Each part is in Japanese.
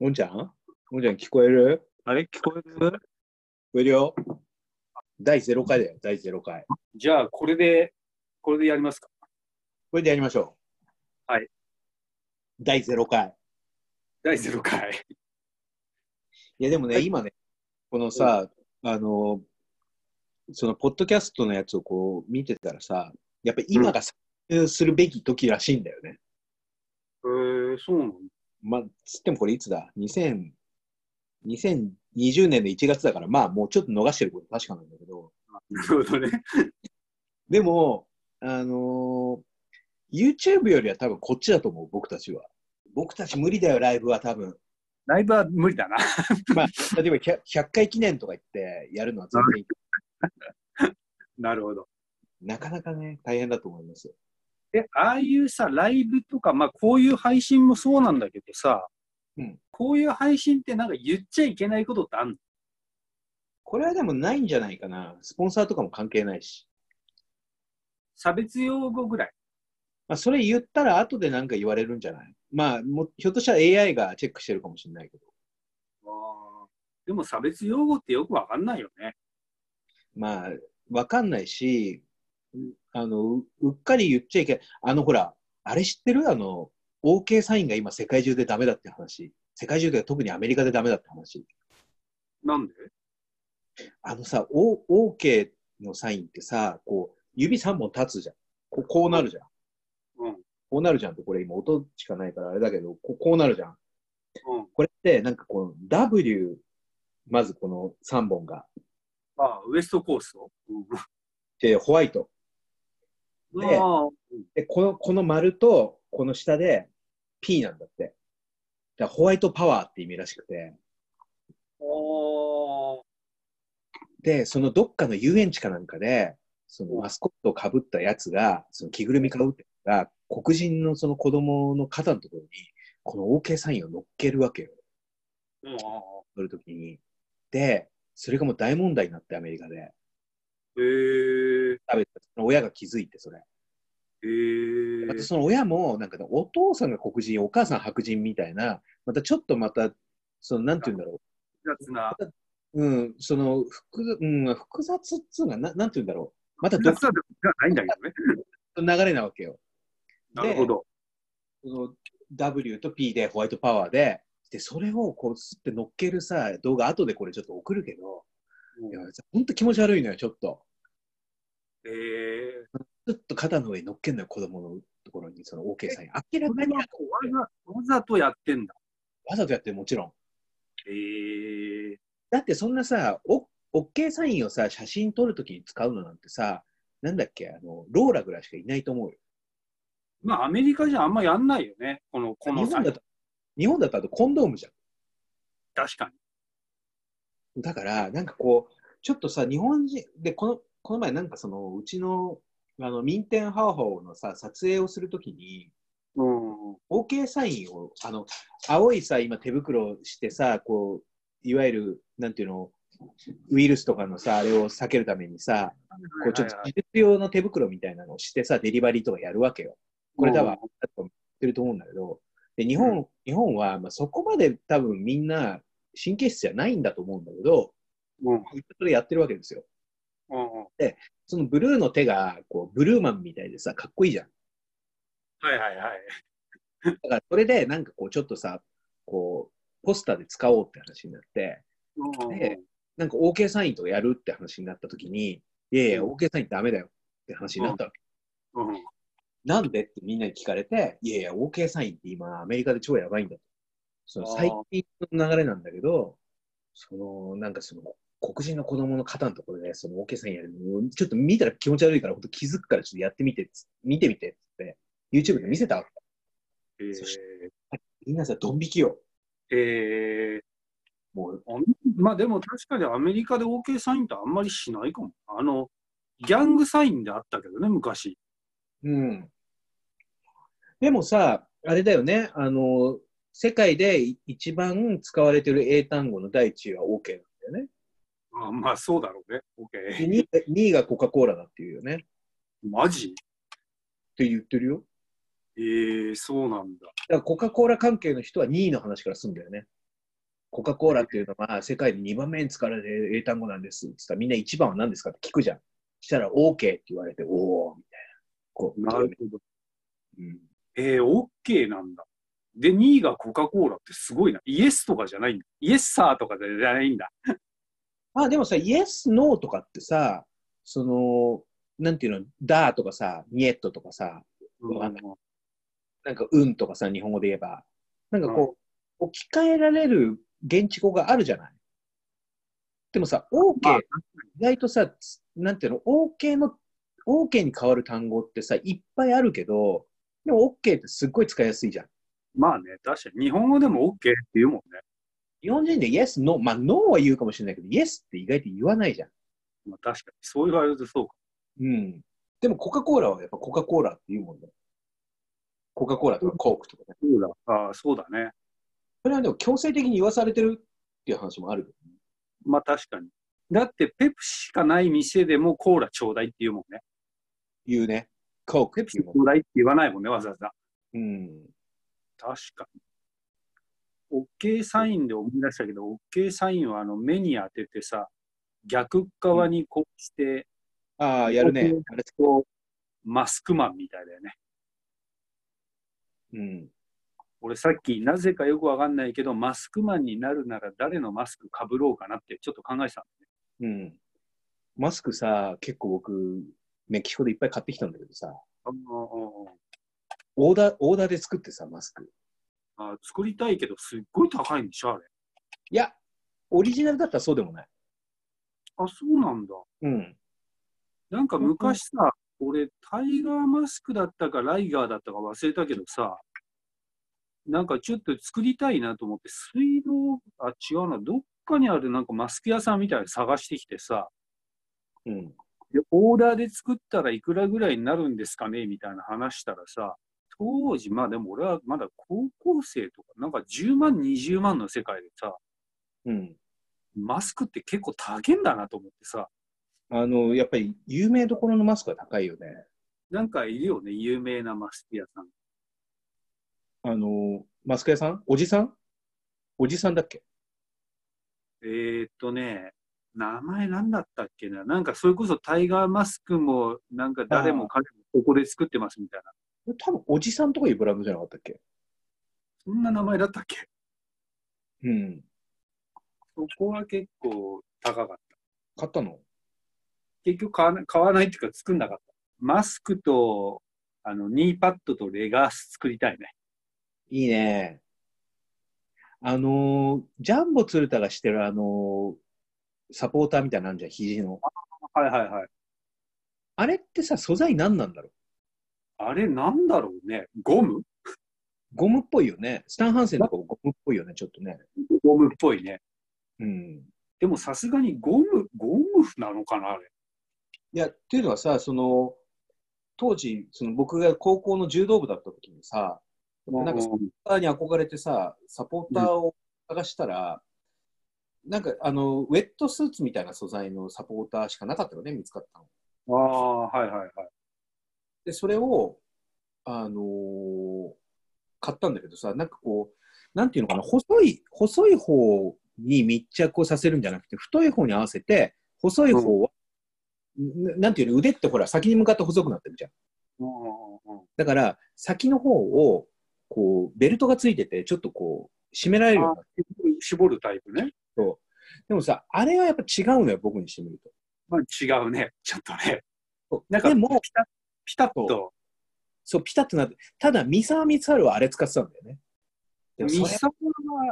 もんちゃん？もんちゃん聞こえる？あれ聞こえる？聞こえるよ。第0回だよ、第0回。じゃあ、これで、これでやりますか？これでやりましょう。はい。第0回。第0回。いや、でもね、はい今ね、このさ、あの、その、ポッドキャストのやつをこう見てたらさ、やっぱり今が参入するべき時らしいんだよね。えー、そうなのまあ、つってもこれいつだ ?2000、2020年の1月だから、まあもうちょっと逃してること確かなんだけど、なるほどね。でも、あのー YouTube よりは多分こっちだと思う、僕たちは。僕たち無理だよ、ライブは多分。ライブは無理だな。まあ、例えば 100, 100回記念とか言ってやるのは全然いい。なるほど。なかなかね、大変だと思います。え、ああいうさ、ライブとか、まあ、こういう配信もそうなんだけどさ、うんこういう配信ってなんか言っちゃいけないことってあんの？これはでもないんじゃないかな。スポンサーとかも関係ないし。差別用語ぐらい。まあ、それ言ったら後で何か言われるんじゃない？まあも、ひょっとしたら AI がチェックしてるかもしれないけど。でも差別用語ってよくわかんないよね。まあ、わかんないし、うあの、ううっかり言っちゃいけない。あの、ほら、あれ知ってる？あの、OK サインが今世界中でダメだって話。世界中で特にアメリカでダメだって話。なんで？あのさ、O- OK のサインってさ、こう、指3本立つじゃん。こうこうなるじゃん。うん。こうなるじゃんって、これ今音しかないからあれだけど、こうこうなるじゃん。うん。これってなんかこの W、まずこの3本が。ああ、ウエストコースト、で、ホワイト。うん、でで、この、この丸と、この下で P なんだって。だホワイトパワーって意味らしくて。あで、そのどっかの遊園地かなんかで、そのマスコットをかぶったやつが、その着ぐるみかぶったやつが、黒人のその子供の肩のところに、この OK サインを乗っけるわけよ。あ、うん、あ乗るときに。で、それがもう大問題になって、アメリカで。へえ食べたその親が気づいて、それ。またその親も、なんかね、お父さんが黒人、お母さん白人みたいな、またちょっとまた、その、なんて言うんだろ複雑な。う。うん、その、複,、うん、複雑っつうのは、ななんて言うんだろう。また複独雑じゃないんだけどね。流れなわけよ。なるほど。その W と P でホワイトパワーで、で、それをこう、すって乗っけるさ、動画、後でこれちょっと送るけど、いや、ほんと気持ち悪いのよ、ちょっと。へえずっと肩の上に乗っけんのよ、子供のところに、その OK サイン。明らかにわわざわざとやってんだ。ざとやってるもちろん。へえだってそんなさ、お OK サインをさ、写真撮るときに使うのなんてさ、なんだっけ、あの、ローラぐらいしかいないと思うよ。まあ、アメリカじゃあんまやんないよね。この、この日本だと、日本だとあとコンドームじゃ確かに。ん。だから、なんかこう、ちょっとさ、日本人、で、この、この前なんかその、うちの、あの、ミンテンハーホーのさ、撮影をするときに、うん。OK サインを、あの、青いさ、今手袋してさ、こう、いわゆる、なんていうの、ウイルスとかのさ、あれを避けるためにさ、こうちょっと技術用の手袋みたいなのをしてさ、デリバリーとかやるわけよ。これ多分、あってると思うんだけど、で、日本、う日本は、まあ、そこまで多分みんな神経質じゃないんだと思うんだけど、うん。うん。それやってるわけですよ。うん。そのブルーの手が、こう、ブルーマンみたいでさ、かっこいいじゃん。はいはいはい。だから、それで、なんかこう、ちょっとさ、こう、ポスターで使おうって話になって、うんでなんか OK サインとかやるって話になった時に、いやいや、OK サインダメだよって話になったわけ。うん。なんでってみんなに聞かれて、いやいや、OK サインって今アメリカで超やばいんだと。その最近の流れなんだけど、その、なんかその、黒人の子供の肩のところで、その OK サインやるの、ちょっと見たら気持ち悪いから、本当気づくからちょっとやってみて見てみてって、YouTube で見せたわけ。へそしみんなさ、ドン引きよ。え。へえ。もう、あまあでも確かにアメリカで OK サインってあんまりしないかも。あの、ギャングサインであったけどね、昔。うん。でもさ、あれだよね、あの、世界で一番使われてる英単語の第一位は OK なんだよね。あまあそうだろうね。で OK。2, 位が2位がコカ・コーラだっていうよね。っマジ？て言ってるよ。ええそうなんだ。だからコカ・コーラ関係の人は2位の話からすんだよね。コカ・コーラっていうのは世界で2番目に使われる英単語なんですって言ったらみんな1番は何ですかって聞くじゃん。したら OK って言われて、おおみたいな。こうなるほど。うん、えー、OK なんだ。で、2位がコカ・コーラってすごいな。イエスとかじゃないんだ。イエスサーとかじゃないんだ。あ、でもさ、イエス、ノーとかってさ、その、なんていうの、ダーとかさ、ニエットとかさ、うんわかんなんか、うんとかさ、日本語で言えば、なんかこう、置き換えられる現地語があるじゃない？でもさ、OK、意外とさ、つなんていうの、OK の、OK に変わる単語ってさ、いっぱいあるけど、でも OK ってすっごい使いやすいじゃん。まあね、確かに。日本語でも OK って言うもんね。日本人で Yes、No、まあ No は言うかもしれないけど、Yes って意外と言わないじゃん。まあ確かに。そう言われるとそうか。うん。でもコカ・コーラはやっぱコカ・コーラって言うもんね。コカ・コーラとかコークとかね。そうだ。ああ、そうだね。それはでも強制的に言わされてるっていう話もあるね。まあ確かに。だって、ペプシしかない店でもコーラちょうだいって言うもんね。言うね。コークペプシちっていうもん。ょうだいって言わないもんね、わざわざ。うん。確かに。OK サインで思い出したけど、OK サインはあの目に当ててさ、逆側にこうして、ああ、やるね。あれこうマスクマンみたいだよね。うん。俺さっきなぜかよくわかんないけど、マスクマンになるなら誰のマスクかぶろうかなってちょっと考えてたんうん。マスクさ、結構僕、メキシコでいっぱい買ってきたんだけどさ、だね。オーダー、オーダーで作ってさ、マスク。あ作りたいけど、すっごい高いんでしょ、あれ。いや、オリジナルだったらそうでもない。あ、そうなんだ。うん。なんか昔さ、俺、タイガーマスクだったか、ライガーだったか忘れたけどさ、なんかちょっと作りたいなと思って、水道、あ、違うな、どっかにあるなんかマスク屋さんみたいなの探してきてさ、うん。でオーダーで作ったらいくらぐらいになるんですかねみたいな話したらさ、当時、まあでも俺はまだ高校生とか、なんか10万、20万の世界でさ、うん。マスクって結構高いんだなと思ってさ、あの、やっぱり有名どころのマスクは高いよね。なんかいるよね、有名なマスク屋さん。あの、マスク屋さん？おじさん？おじさんだっけ？えー、っとね、名前なんだったっけな？なんかそれこそタイガーマスクも、なんか誰も彼もここで作ってますみたいな。多分おじさんとかいうブランドじゃなかったっけ？そんな名前だったっけ？うん。そこは結構高かった。買ったの？結局買わない買わないっていうか作んなかった。マスクと、あの、ニーパッドとレガース作りたいね。いいね。あのー、ジャンボ鶴田がしてるあのー、サポーターみたいなのあるじゃん、肘の。はいはいはい。あれってさ、素材何なんだろう？あれなんだろうね。ゴム？ゴムっぽいよね。スタンハンセンとかゴムっぽいよね、ちょっとね。ゴムっぽいね。うん。でもさすがにゴム、ゴムなのかなあれ？いや、っていうのはさ、その、当時、その僕が高校の柔道部だった時にさ、なんかサポーターに憧れてさ、サポーターを探したら、なんかあの、ウェットスーツみたいな素材のサポーターしかなかったよね、見つかったの。ああ、はいはいはい。で、それを、あのー買ったんだけどさ、なんかこう、なんていうのかな、細い、細い方に密着をさせるんじゃなくて、太い方に合わせて、細い方は、ななんていうの、腕ってほら、先に向かって細くなってるじゃん。うんうんうんうんだから、先の方を、こう、ベルトがついてて、ちょっとこう、締められるようになってる絞るタイプね。と。でもさ、あれはやっぱ違うのよ、僕にしてみると。まあ、違うね。ちょっとね。そうなんか、でも、ピタッ、ピタッと、そう、ピタッとなって、ただ、三沢光晴はあれ使ってたんだよね。でもそれミサは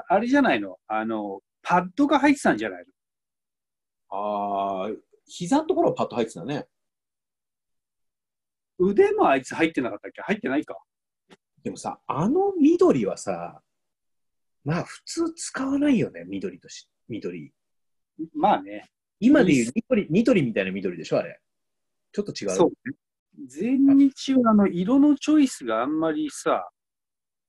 あれじゃないの？あの、パッドが入ってたんじゃないの？ああ、膝のところはパッと入ってたね。腕もあいつ入ってなかったっけ？入ってないか。でもさ、あの緑はさ、まあ普通使わないよね、緑とし、緑。まあね。今で言うニトリ、ニトリみたいな緑でしょ、あれ。ちょっと違う。そうね。全日はあの、色のチョイスがあんまりさ、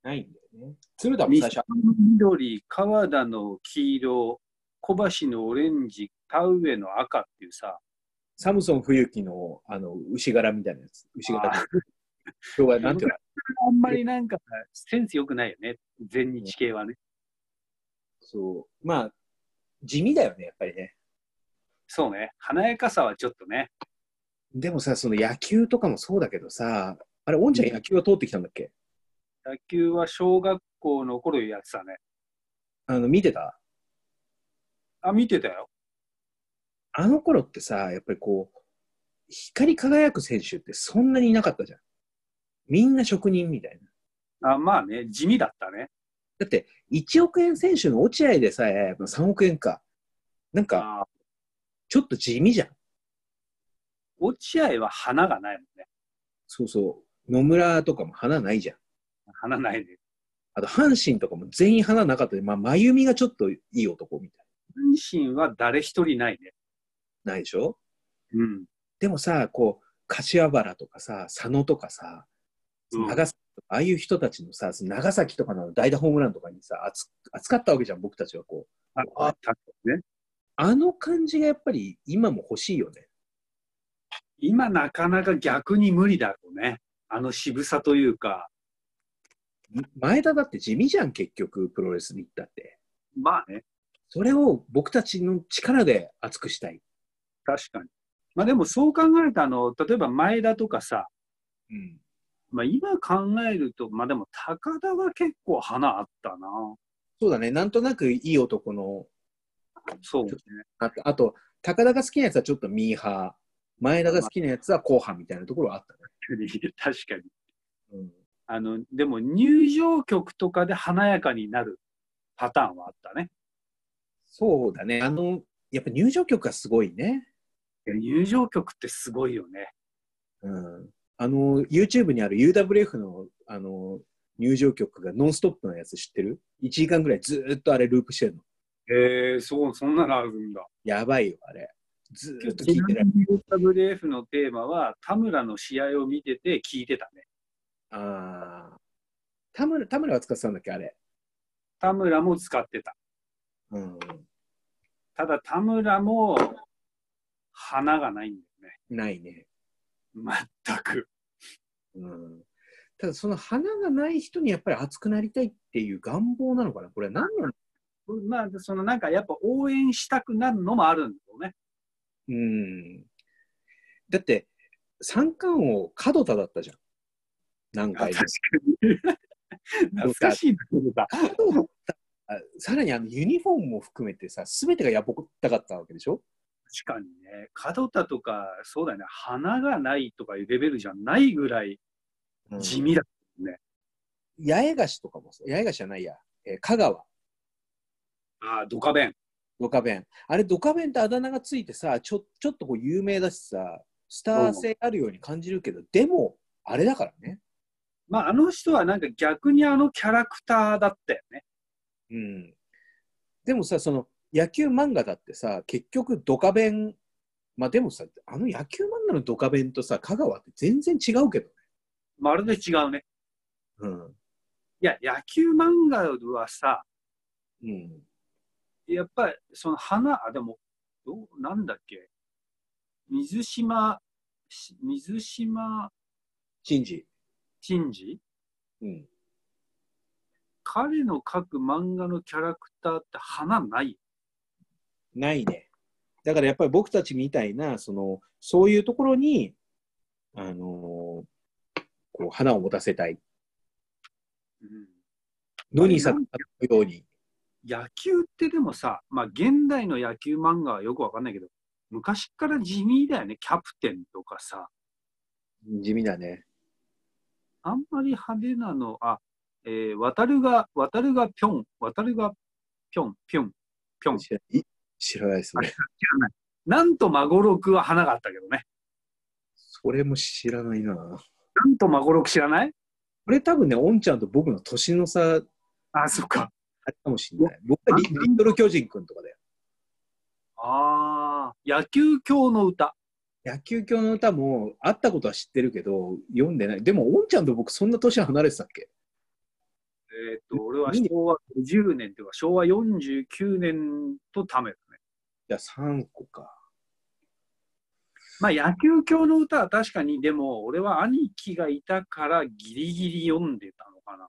ないんだよね。鶴田も西最初、の緑、川田の黄色、小橋のオレンジ、田植えの赤っていうさ、サムソン冬樹の、あの、牛柄みたいなやつ。牛柄で。今日はなんていうの？あんまりなんかセンス良くないよね。全日系はね。そう。まあ、地味だよね、やっぱりね。そうね。華やかさはちょっとね。でもさ、その野球とかもそうだけどさ、あれ、おんちゃん野球は通ってきたんだっけ？野球は小学校の頃やってたね。あの、見てた？あ、見てたよ。あの頃ってさ、やっぱりこう、光り輝く選手ってそんなにいなかったじゃん。みんな職人みたいな。あまあね、地味だったね。だって、1億円選手の落合でさえ、3億円か。なんか、あちょっと地味じゃん。落合は花がないもんね。そうそう。野村とかも花ないじゃん。花ないね。あと、阪神とかも全員花なかったで、まあ、真由美がちょっといい男みたい阪神は誰一人ないね。な。ないでしょ？うん。でもさ、こう、柏原とかさ、佐野とかさ、うん長崎とか、ああいう人たちのさ、長崎とかの代打ホームランとかにさ、熱熱かったわけじゃん、僕たちはこう。あ、あね。あの感じがやっぱり今も欲しいよね。今なかなか逆に無理だろうね。あの渋さというか、前田だって地味じゃん、結局、プロレスに行ったって。まあね、それを僕たちの力で熱くしたい。確かに。まあでもそう考えると、あの、例えば前田とかさ、うん。まあ今考えると、まあでも高田は結構花あったな。そうだね、なんとなくいい男の、そうね。あと、あと高田が好きなやつはちょっとミーハー、前田が好きなやつは後半みたいなところはあったね。確かに。うん、あの、でも入場曲とかで華やかになるパターンはあったね。そうだね、あの、やっぱ入場曲がすごいね。入場曲ってすごいよね。うん。あの、YouTube にある UWF の、あの、入場曲がノンストップのやつ知ってる ?1 時間ぐらいずーっとあれループしてるの。へえそう、そんなのあるんだ。やばいよ、あれ。ずーっと聞いてる。みに UWF のテーマは、田村の試合を見てて聞いてたね。ああ。田村、田村は使ってたんだっけ、あれ？田村も使ってた。うん。ただ田村も花がないんだよないね。ね。全く。うん。ただ、その花がない人にやっぱり熱くなりたいっていう願望なのかなこれは何なの？まあ、そのなんかやっぱ応援したくなるのもあるんだろうね。うん。だって、三冠王、門田だったじゃん。何回も。かに。懐かしいな、古田あさらにあのユニフォームも含めてさ、すべてがやぼったかったわけでしょ？確かにね。門田とか、そうだよね。花がないとかいうレベルじゃないぐらい地味だ。八重樫とかもさ、八重樫じゃないや、えー香川、ああ、ドカベン。ドカベン。あれ、ドカベンってあだ名がついてさ、ちょちょっとこう有名だしさ、スター性あるように感じるけど、でも、あれだからね。まあ、あの人はなんか逆にあのキャラクターだったよね。うん。でもさ、その野球漫画だってさ、結局ドカベン、まあでもさ、あの野球漫画のドカベンとさ、香川って全然違うけどね。まるで違うね。うん。いや、野球漫画はさ、うん。やっぱりその花、あ、でも、どう、なんだっけ？水島、し水島シンジ。真司うん。彼の描く漫画のキャラクターって花ない？ないね。だからやっぱり僕たちみたいな、その、そういうところに、あのーこう、花を持たせたい。うんのにさ、のように。野球ってでもさ、まあ現代の野球漫画はよくわかんないけど、昔から地味だよね。キャプテンとかさ、地味だね。あんまり派手なの、あ、えー、渡るが、渡るがぴょん、渡るがぴょん、ぴょん、ぴょん。知知らない？知らないですね。らない。なんと孫六は花があったけどね。それも知らないな。なんと孫六知らない？これ多分ね、おんちゃんと僕の年の差あ、そっか。あれかもしれない。僕はリリトル巨人くんとかだよ。ああ、野球教の歌。野球教の歌もあったことは知ってるけど、読んでない。でも、おんちゃんと僕そんな年離れてたっけ？えっ、と、俺は昭和50年というか、昭和49年とためだね。じゃあ3個か。まあ、野球教の歌は確かに、でも、俺は兄貴がいたからギリギリ読んでたのかな。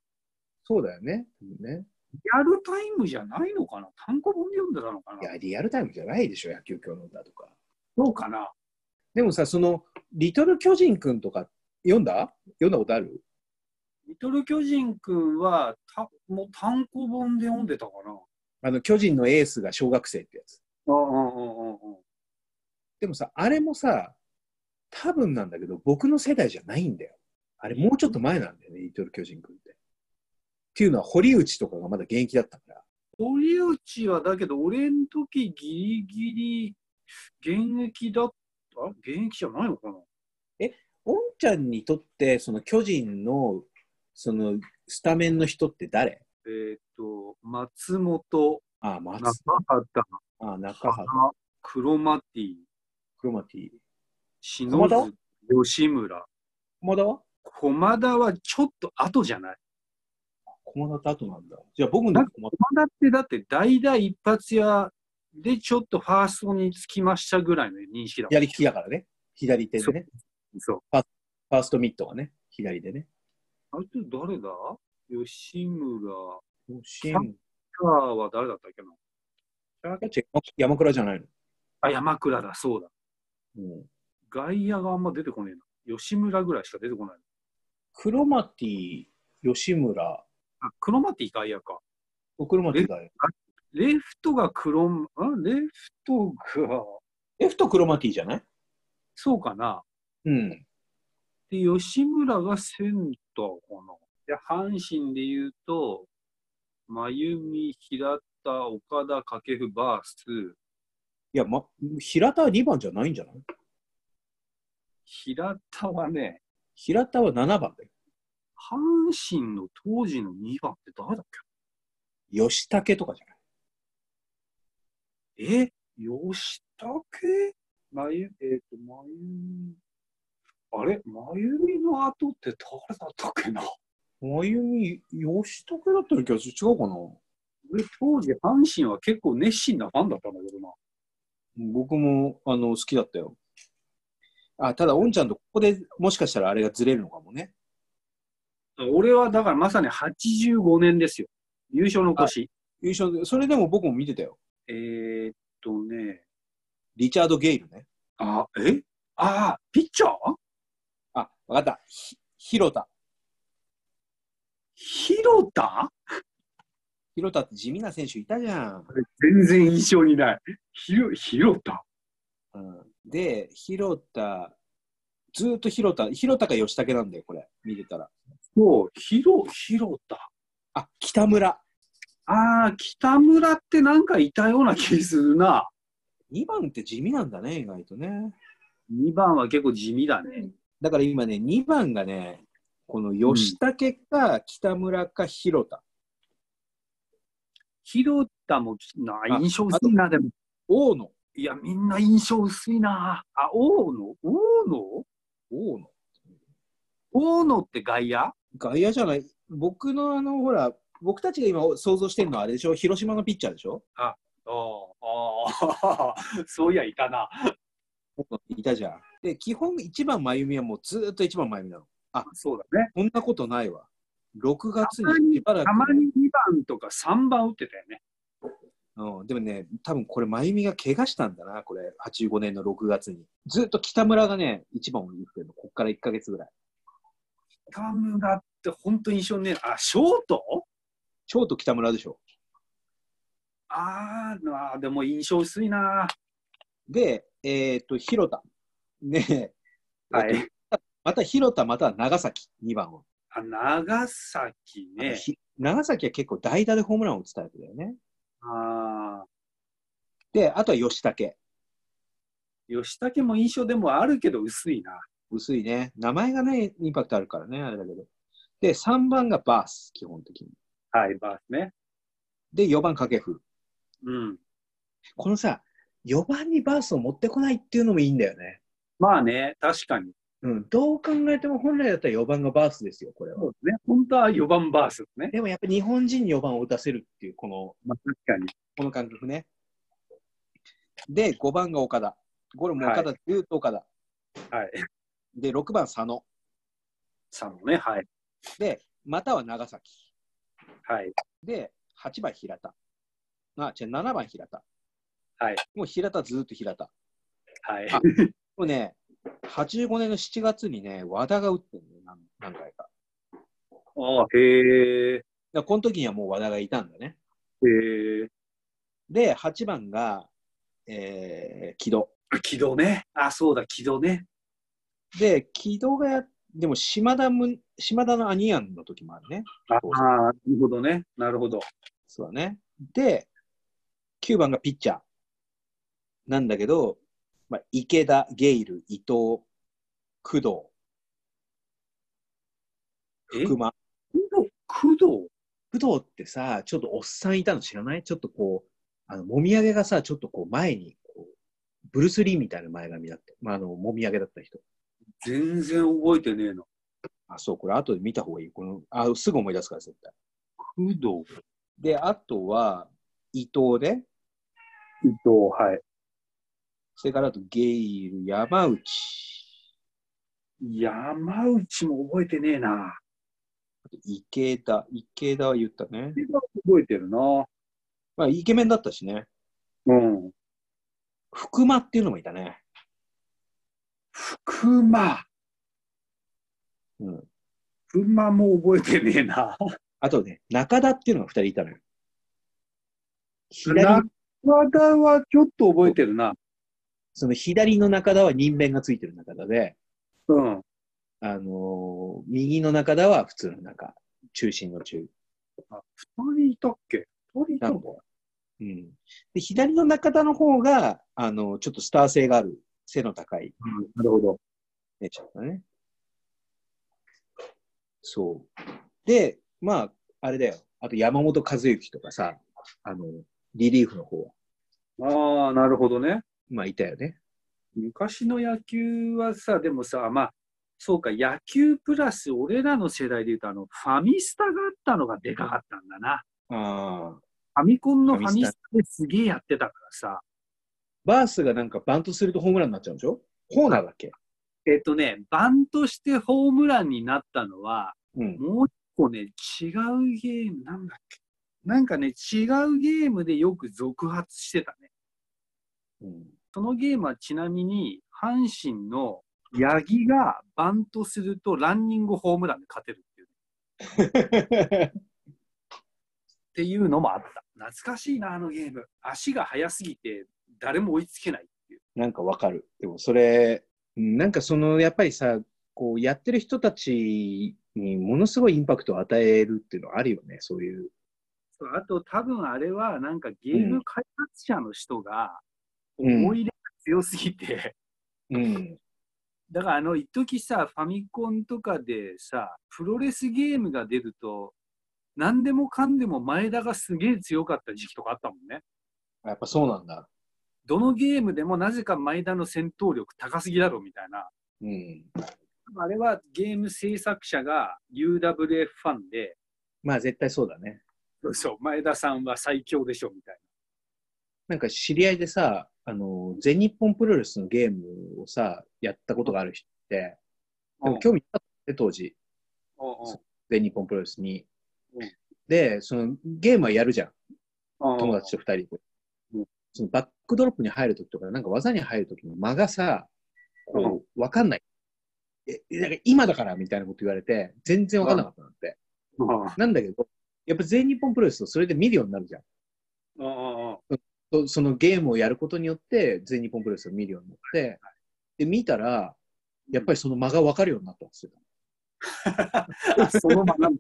そうだよね。ねアルタイムじゃないのかな？単行本で読んでたのかな？いや、リアルタイムじゃないでしょ、野球教の歌とか。どうかなでもさ、その、リトル巨人くんとか、読んだ？読んだことある？リトル巨人くんはたもう単行本で読んでたかなあの、巨人のエースが小学生ってやつ。うんうんうんうんうん。でもさ、あれもさ、多分なんだけど、僕の世代じゃないんだよ。あれ、もうちょっと前なんだよね、リトル巨人くんって。っていうのは、堀内とかがまだ現役だったから。堀内はだけど、俺ん時ギリギリ現役だった？現役じゃないのかな？おんちゃんにとって、その巨人の、その、スタメンの人って誰？えーっと、松本、ああ、松中畑、ああ、中畑、クロマティ、クロマティ。篠駒田津、吉村。駒田は？駒田はちょっと後じゃない？駒田後なんだ。じゃあ僕の駒田。ってだって代打一発屋でちょっとファーストにつきましたぐらいの認識だもん左利きだからね。左手でね。そう。ファーストミットがね。左でね。あれって誰だ？吉村。シサッカーは誰だったっけな？山倉じゃないの。あ、山倉だ、そうだ。うん、外野があんま出てこねえな。吉村ぐらいしか出てこない。クロマティ、吉村、あ、クロマティ外野か。クロマティ。レフトがクロン、あレフトが、レフトクロマティじゃない？そうかな。うん。で、吉村がセンターかな。で、阪神で言うと、真由美、平田、岡田、掛布、バース、いや、ま、平田は2番じゃないんじゃない？平田はね、平田は7番だよ。阪神の当時の2番って誰だっ吉武とかじゃない？けえ？吉武？真由、えっ、と、真由美。あれ？真由美の後って誰だったっけな？真由美、吉武だったら気がする。違うかな？俺当時阪神は結構熱心なファンだったんだけどな。僕も、あの、好きだったよ。あ、ただ、おんちゃんとここでもしかしたらあれがずれるのかもね。俺はだからまさに85年ですよ。優勝の年。優勝で、それでも僕も見てたよ。えー、っとね、リチャード・ゲイルね。あ、え？あ、ピッチャー？あ、わかった。ひ広田。広田？広田って地味な選手いたじゃん。全然印象にない。ひろ広田？うん、で、広田、ずーっと広田、広田か吉武なんだよ、これ。見てたら。そう、広、広田。あ、北村。ああ、北村ってなんかいたような気するな。2番って地味なんだね、意外とね。2番は結構地味だね。だから今ね、2番がね、この吉武か北村か広田。広田もなあ印象薄いな、でも。大野。いや、みんな印象薄いな。あ、大野？大野？大野。大野って外野？外野じゃない。僕のあの、ほら、僕たちが今想像してるのはあれでしょ？広島のピッチャーでしょ？ああ、そういや、いたな。いたじゃん。で、基本1番真由美はもうずーっと1番真由美なの。そうだね。そんなことないわ。6月ににしばらくたまに2番とか3番打ってたよね。うん、でもね、多分これ、真由美が怪我したんだな、これ、85年の6月に。ずっと北村がね、一番を打ってるの、こっから1ヶ月ぐらい。北村って本当印象ねあ、ショート？ショート北村でしょ。あーあー、でも印象薄いな。で、えっ、と、広田。ねはえっとい。また広田、または長崎、2番は。あ長崎ね。ひ長崎は結構代打でホームランを打つタイプだよね。あで、あとは吉武。ー吉武も印象でもあるけど薄いな。薄いね。名前がね、インパクトあるからね、あれだけど。で、3番がバース、基本的に。はい、バースね。で、4番掛布。うん。このさ、4番にバースを持ってこないっていうのもいいんだよね。まあね、確かに。うん、どう考えても本来だったら4番がバースですよ、これは。そうですね。本当は4番バースね。でもやっぱり日本人に4番を打たせるっていう、この、まあ、確かに。この感覚ね。で、5番が岡田。これも岡田、ずーっと岡田。はい。で、6番佐野。佐野ね。はい。で、または長崎。はい。で、8番平田。あ、違う、7番平田。はい。もう平田ずーっと平田。はい。あもうね、85年の7月にね、和田が打ってるのよ、何何回か。ああ、へえ。この時にはもう和田がいたんだね。へえ。で、8番が、えー、木戸。軌道ね。あ、そうだ、軌道ね。で、木戸がや、でも島田む、島田のアニヤンの時もあるね。ああ、なるほどね。なるほど。そうだね。で、9番がピッチャー。なんだけど、まあ、池田、ゲイル、伊藤、工藤、え？福間。工藤？工藤ってさ、ちょっとおっさんいたの知らない？ちょっとこう、あの、もみあげがさ、ちょっとこう前に、こう、ブルース・リーみたいな前髪だった。まあ、あの、もみあげだった人。全然覚えてねえの。あ、そう、これ後で見た方がいい。この、あ、すぐ思い出すから、絶対。工藤。で、あとは、伊藤で、伊藤、はい。それからあと、ゲイル、山内、山内も覚えてねえな。あと池田、池田は言ったね。覚えてるな。まあ、イケメンだったしね。うん。福間っていうのもいたね。福間。うん。福間も覚えてねえな。あとね、中田っていうのが二人いたのよ。左、中田はちょっと覚えてるな。その左の中田は人弁がついてる中田で、うん。あのー右の中田は普通の中、中心の中。あ、二人いたっけ？二人いたのかうん。で、左の中田の方が、あの、ちょっとスター性がある、背の高いうん。なるほど。姉ちゃんだね。そう。で、まあ、あれだよ。あと山本和之とかさ、あの、リリーフの方は、ああ、なるほどね。まあ、いたよね。昔の野球はさ、でもさ、まあ、そうか、野球プラス俺らの世代で言うと、あの、ファミスタがあったのがでかかったんだな。ああ。ファミコンのファミスタですげえやってたからさ。バースがなんかバントするとホームランになっちゃうんでしょ？ホーナーだっけ？えっとね、バントしてホームランになったのは、うん。もう一個ね、違うゲーム、なんだっけ？なんかね、違うゲームでよく続発してたね。うん、そのゲームはちなみに、阪神の八木がバントするとランニングホームランで勝てるっていう。っていうのもあった。懐かしいな、あのゲーム。足が速すぎて、誰も追いつけないっていう。なんかわかる。でもそれ、うんなんかその、やっぱりさ、こう、やってる人たちにものすごいインパクトを与えるっていうのはあるよね、そういう。そうあと、多分あれは、なんかゲーム開発者の人が、うん思い入れが強すぎて、うん。だからあの、一時さ、ファミコンとかでさ、プロレスゲームが出ると、何でもかんでも前田がすげえ強かった時期とかあったもんね。やっぱそうなんだ。どのゲームでもなぜか前田の戦闘力高すぎだろみたいな。うん。あれはゲーム制作者が UWF ファンで、まあ絶対そうだね。そう、前田さんは最強でしょみたいなんか知り合いでさ、あの、全日本プロレスのゲームをさ、やったことがある人って、な。でも興味あったね、当時、うんうん全日本プロレスにうん。で、そのゲームはやるじゃん。うん友達と二人でうん。そのバックドロップに入るときとか、なんか技に入るときの間がさ、こう、わかんない。え、なんか今だからみたいなこと言われて、全然わかんなかったんだって。うんなんだけど、やっぱ全日本プロレスとそれで見るようになるじゃん。そそのゲームをやることによって、全日本プロレスを見るようになって、で、見たら、やっぱりその間がわかるようになったんですよ。あ そのまま。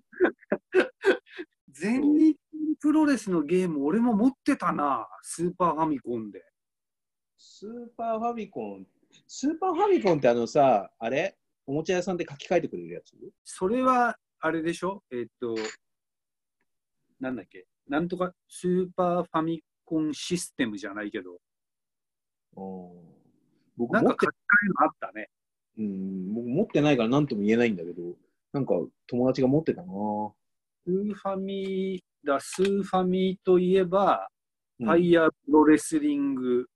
全日本プロレスのゲーム、俺も持ってたな、スーパーファミコンで。スーパーファミコン、スーパーファミコンってあのさ、あれ？おもちゃ屋さんで書き換えてくれるやつ？それは、あれでしょ？えっと、なんだっけ？なんとかスーパーファミコンシステムじゃないけど、僕なんか書き換えのあったね。うん、僕持ってないから何とも言えないんだけど、なんか友達が持ってたな。スーファミだ、スーファミといえば、うんファイヤープロレスリング、ん？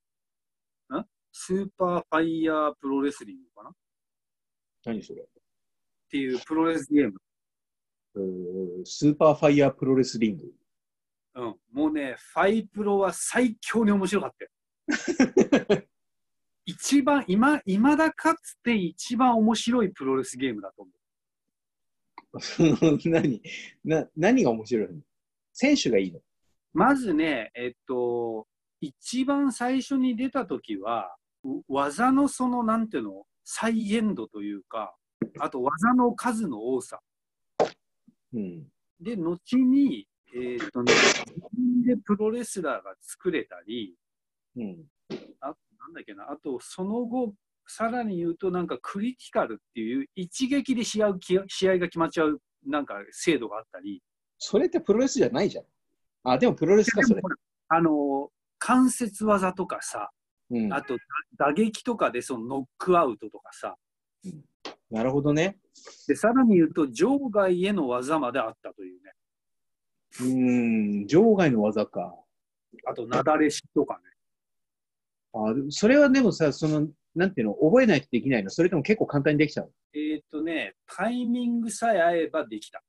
スーパーファイヤープロレスリングかな？っ何それ？ていうプロレスゲーム。えースーパーファイヤープロレスリング。うん。もうね、ファイプロは最強に面白かったよ。一番、今、今だかつて一番面白いプロレスゲームだと思う。何？な何が面白いの？選手がいいの？まずね、えっと、一番最初に出た時は、う技のその、なんていうの、再現度というか、あと技の数の多さ。うん。で、後に、えっとね、自分でプロレスラーが作れたり、うん。なんだっけな、あと、その後、さらに言うと、なんかクリティカルっていう、一撃で試合試合が決まっちゃう、なんか制度があったり、それってプロレスじゃないじゃん。あ、でもプロレスか、それ。あの、関節技とかさ、うん。あと打撃とかでそのノックアウトとかさ、なるほどね。でさらに言うと場外への技まであったというね、うーん、場外の技か。あとなだれしとかね。あそれはでもさ、その、なんていうの、覚えないとできないの？それとも結構簡単にできちゃうえーっとね、タイミングさえ合えばできた。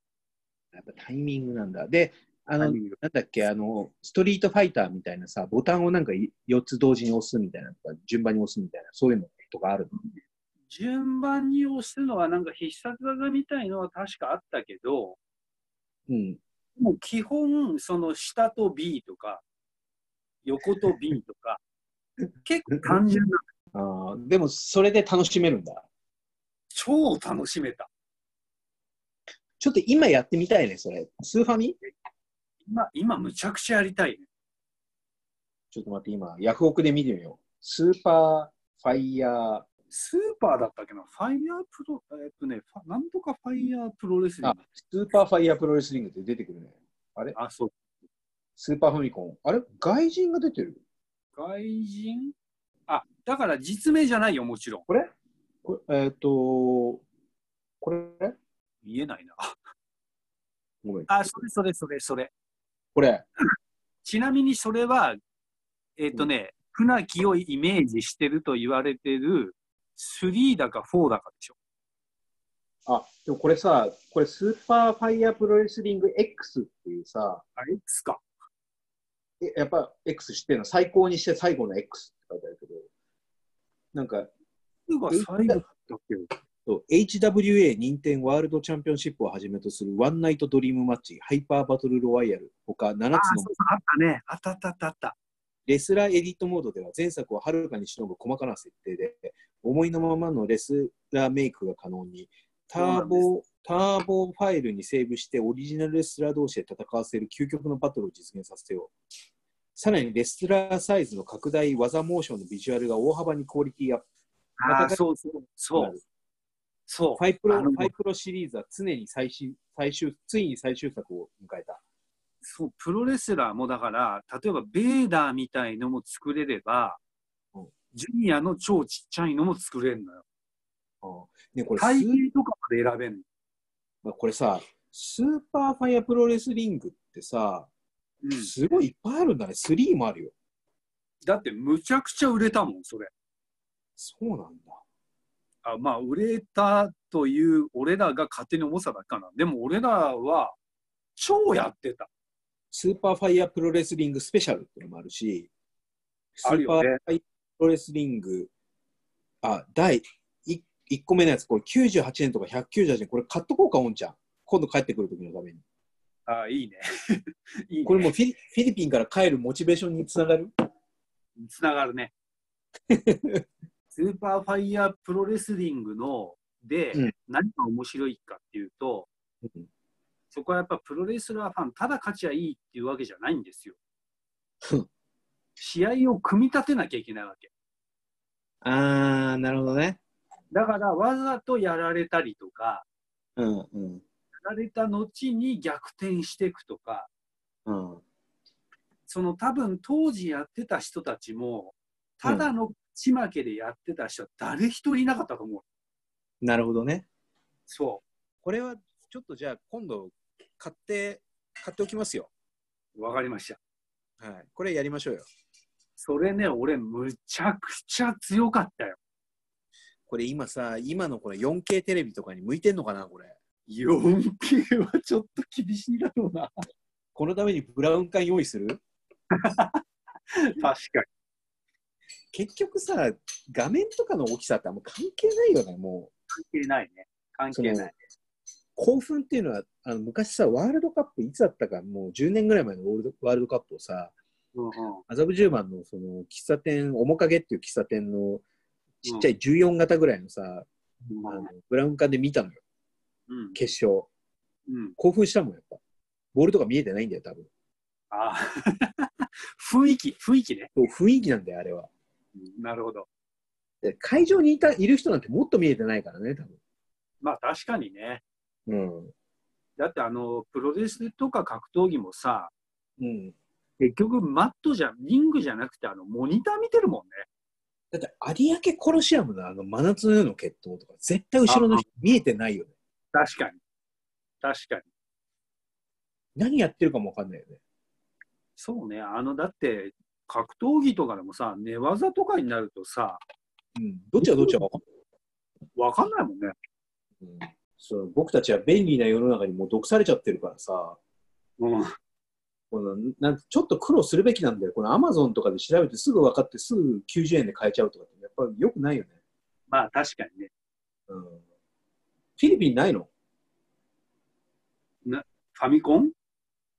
やっぱタイミングなんだ。で、あの、なんだっけ、あの、ストリートファイターみたいなさ、ボタンをなんか4つ同時に押すみたいなとか、順番に押すみたいな、そういうのとかあるの？順番に押すのはなんか必殺技みたいのは確かあったけど、うん。もう基本、その下と B とか、横と B とか、結構単純な、あーでも、それで楽しめるんだ。超楽しめた。ちょっと今やってみたいね、それ。スーファミ？今、今むちゃくちゃやりたいね。ちょっと待って、今、ヤフオクで見てみよう。スーパーファイヤー、スーパーだったっけな？ファイヤープロ、えっとね、なんとかファイヤープロレスリング。あ、スーパーファイヤープロレスリングって出てくるね。あれ？あ、そう。スーパーファミコン。あれ？外人が出てる？外人？あ、だから実名じゃないよ、もちろん。これ？これえっ、と、これ？見えないな。ごめん。あ、それそれそれそれ。これ。ちなみにそれは、えっ、とね、船木をイメージしてると言われてる3だか4だかでしょ。あ、でもこれさ、これスーパーファイヤープロレスリング X っていうさ、あれ X か。えやっぱ X 知ってるの？最高にして最後の X って書いてあるけど、なんか、X が最後だったっけ？HWA 任天ワールドチャンピオンシップをはじめとするワンナイトドリームマッチ、ハイパーバトルロワイヤル、他7つのあそうそうあったね。あったあったあったあった。レスラーエディットモードでは前作をはるかに凌ぐ細かな設定で、思いのままのレスラーメイクが可能に、ターボ、ターボファイルにセーブしてオリジナルレスラー同士で戦わせる究極のバトルを実現させよう。さらにレスラーサイズの拡大、技モーションのビジュアルが大幅にクオリティアップ。あーそうそう。そう。そう。ファイプロファイプロシリーズは常に最終最終ついに最終作を迎えた。そう、プロレスラーもだから、例えばベーダーみたいのも作れれば、うんジュニアの超ちっちゃいのも作れるのよ。ね、これ体型とかまで選べるの。これさ、スーパーファイアプロレスリングってさ、うん、すごいいっぱいあるんだね。3もあるよ。だってむちゃくちゃ売れたもん、それ。そうなんだ。あまあ、売れたという俺らが勝手に重さだけかな。でも俺らは超やってた。スーパーファイアプロレスリングスペシャルっていうのもあるし、スーパーファイアプロレスリング、あ、第 1, 1個目のやつ、これ98年とか198年、これ買っとこうか、おんちゃん。今度帰ってくるときのために。あいいね。いいね。これもうフィリフィリピンから帰るモチベーションにつながる？つながるね。スーパーファイヤープロレスリングので、うん何が面白いかっていうと、うんそこはやっぱプロレスラーファン、ただ勝ちゃいいっていうわけじゃないんですようん。試合を組み立てなきゃいけないわけ。あー、なるほどね。だからわざとやられたりとか、うんうんやられた後に逆転していくとか、うん。その多分当時やってた人たちも、ただのちまけでやってた人は誰一人いなかったと思う。なるほどね。そこれはちょっとじゃあ今度買って、買っておきますよ。う。わかりました。はい。これやりましょうよ。そそれね、俺、むちゃくちゃ強かったよ。これ今さ、今のこれ 4K テレビとかに向いてんのかな、これ。4K はちょっと厳しいだろうな。このためにブラウン管用意する？確かに。結局さ、画面とかの大きさってあんま関係ないよね、もう。関係ないね。関係ない。興奮っていうのは、あの昔さ、ワールドカップいつだったか、もう10年ぐらい前のワールドワールドカップをさ、麻布十番のその喫茶店、面影っていう喫茶店のちっちゃい14型ぐらいのさ、うんあのブラウン管で見たのよ、うん決勝。うん、興奮したもん、やっぱ。ボールとか見えてないんだよ、多分。あー 雰囲気、雰囲気ね。そう雰囲気なんだよ、あれは。うんなるほど。で会場にいたいる人なんてもっと見えてないからね、多分。まあ確かにね。うん。だってあの、プロレスとか格闘技もさ、うん。結局マットじゃ、リングじゃなくてあの、モニター見てるもんね。だって、有明コロシアムのあの真夏の夜の決闘とか、絶対後ろの人見えてないよね。確かに。確かに。何やってるかもわかんないよね。そうね。あの、だって、格闘技とかでもさ、寝技とかになるとさ、うん。どっちがどっちかわかんわかんないもんね。うんそう僕たちは便利な世の中にもう毒されちゃってるからさ、うん。このなんちょっと苦労するべきなんだよ。このアマゾンとかで調べてすぐ分かってすぐ90円で買えちゃうとかってやっぱり良くないよね。まあ確かにね。うん。フィリピンないの？ファミコン？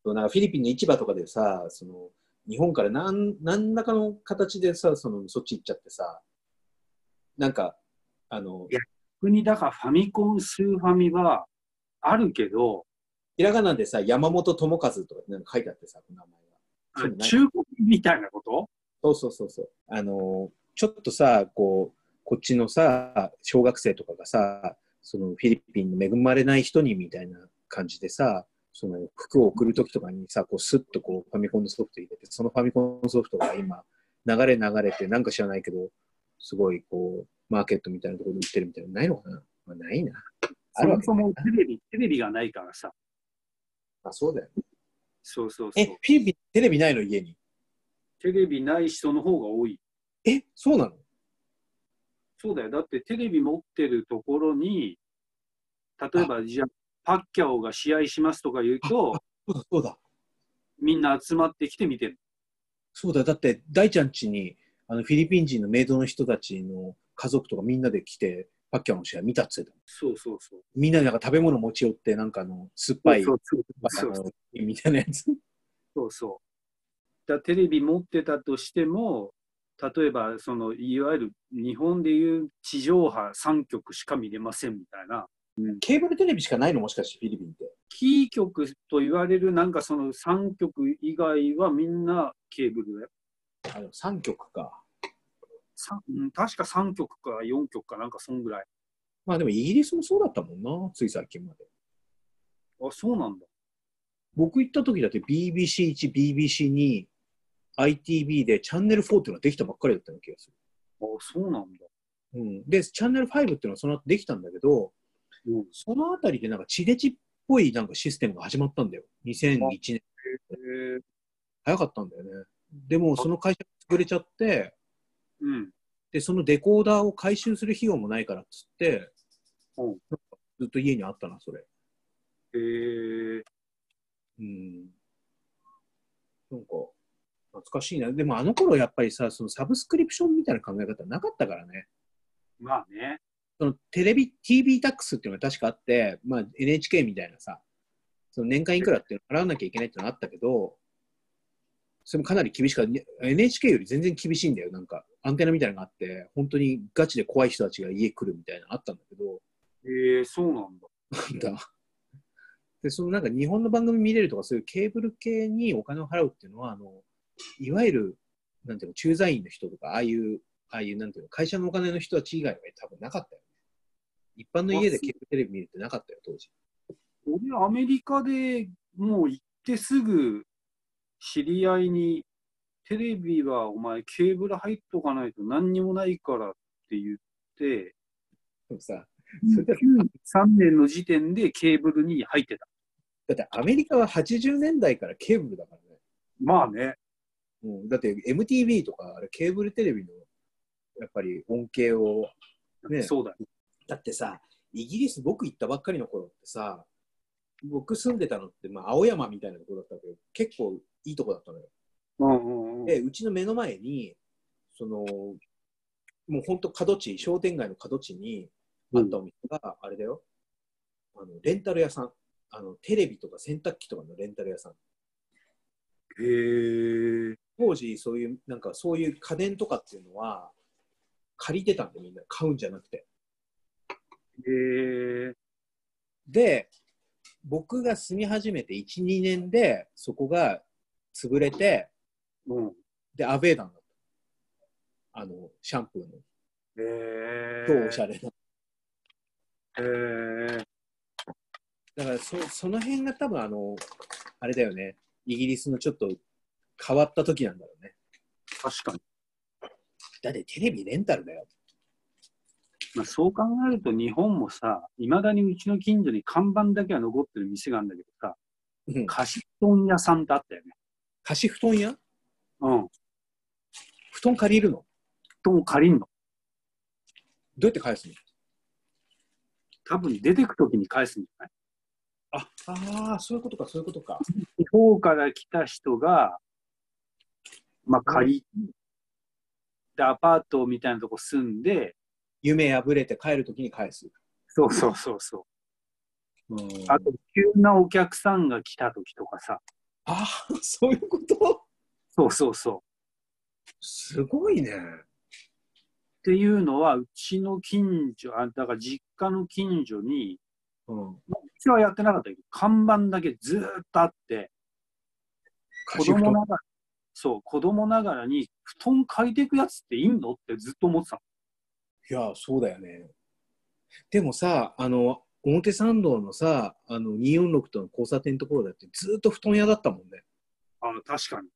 そうなんかフィリピンの市場とかでさ、その日本から何何らかの形でさ、そのそっち行っちゃってさ、なんか、あの逆にだからファミコン、スーファミはあるけど、ひらがなでさ、山本智和とかってなんか書いてあってさ、名前が。中古みたいなこと？そうそうそうそう。あの、ちょっとさ、こう、こっちのさ、小学生とかがさ、そのフィリピンの恵まれない人にみたいな感じでさ、その服を送るときとかにさ、こうスッとこうファミコンのソフト入れて、そのファミコンソフトが今、流れ流れて、なんか知らないけど、すごいこう、マーケットみたいなところで売ってるみたいなのないのかな、まあ、ないな。あそもそもテレビ、テレビがないからさ。あ、そうだよ。そうそうそえ、うフ。ィリピンテレビないの家に？テレビない人の方が多い。え、そうなの？そうだよ。だってテレビ持ってるところに、例えば、じゃあ、パッキャオが試合しますとか言うと、そうだ、そうだ。みんな集まってきて見てる。そうだ、だって大ちゃん家にあのフィリピン人のメイドの人たちの家族とかみんなで来て、パッキャオの試合見たっつってた。そうそうそう。みんなでなんか食べ物持ち寄って、なんかあの酸っぱい、そうそうみたいなやつ。そうそう。だテレビ持ってたとしても、例えば、その、いわゆる日本でいう地上波3局しか見れませんみたいな。ケーブルテレビしかないの？もしかしてフィリピンって。キー局と言われるなんかその3局以外はみんなケーブルだよ。あの3曲か。確か3局か4局かなんかそんぐらい。まあでもイギリスもそうだったもんな、つい最近まで。あ、そうなんだ。僕行った時だって BBC1、BBC2、ITV でチャンネル4っていうのができたばっかりだったような気がする。あ、そうなんだ。うん、で、チャンネル5っていうのはその後できたんだけど、うんそのあたりでなんか地デジっぽいなんかシステムが始まったんだよ。2001年。早かったんだよね。でもその会社が潰れちゃって、うん。で、そのデコーダーを回収する費用もないからっつって、うんずっと家にあったな、それ。へえうん。なんか、懐かしいな。でもあの頃やっぱりさ、そのサブスクリプションみたいな考え方なかったからね。まあね。そのテレビ、TV タックスっていうのが確かあって、まあ NHK みたいなさ、その年間いくらっていうの払わなきゃいけないっていうのがあったけど、それもかなり厳しかった。NHK より全然厳しいんだよ。なんか、アンテナみたいなのがあって、本当にガチで怖い人たちが家来るみたいなのあったんだけど、へえそうなんだ。なんだ。で、そのなんか日本の番組見れるとか、そういうケーブル系にお金を払うっていうのは、あの、いわゆる、なんていうの、駐在員の人とか、ああいう、ああいう、なんていうの、会社のお金の人たち以外は多分なかったよね。一般の家でケーブルテレビ見るってなかったよ、当時。俺、アメリカでもう行ってすぐ知り合いに、テレビはお前ケーブル入っとかないと何にもないからって言って、でもさ、それだ93年の時点でケーブルに入ってた。だってアメリカは80年代からケーブルだからね。まあね。うん、だって MTV とか、あれケーブルテレビの、やっぱり恩恵を、ねそうだよ。だってさ、イギリス僕行ったばっかりの頃ってさ、僕住んでたのって、まあ、青山みたいなところだったけど、結構いいとこだったのよ。うんうんうん。で、うちの目の前に、その、もう本当角地、商店街の角地にあったお店が、あれだよ、あの、レンタル屋さん。あの、テレビとか洗濯機とかのレンタル屋さん。へえ。当時、そういう、なんかそういう家電とかっていうのは、借りてたんでみんな買うんじゃなくて。で、僕が住み始めて1、2年で、そこが潰れて、うん。で、アベーダンだった。あの、シャンプーの。へえ。超おしゃれな。へえ。だからそ、その辺が多分あの、あれだよね。イギリスのちょっと変わった時なんだろうね。確かに。だってテレビレンタルだよ。まあ、そう考えると日本もさ、いまだにうちの近所に看板だけは残ってる店があるんだけどさ、うん。貸し布団屋さんってあったよね。貸し布団屋？うん。布団借りるの？布団を借りんの。どうやって返すの？多分出てくときに返すんじゃない？あ、ああ、そういうことか、そういうことか。地方から来た人が、まあ借り、で、アパートみたいなとこ住んで、夢破れて帰るときに返す。そうそうそうそう。うん、あと、急なお客さんが来たときとかさ、ああ、そういうこと？そうそうそう。すごいね。っていうのは、うちの近所、あだから実家の近所に、うん。うちはやってなかったけど、看板だけずーっとあって、子供ながら、そう、子供ながらに、布団借りていくやつっていんの？ってずっと思ってたいや、そうだよね。でもさ、あの、表参道のさ、あの、246との交差点のところだってずっと布団屋だったもんね。の。あ確かに。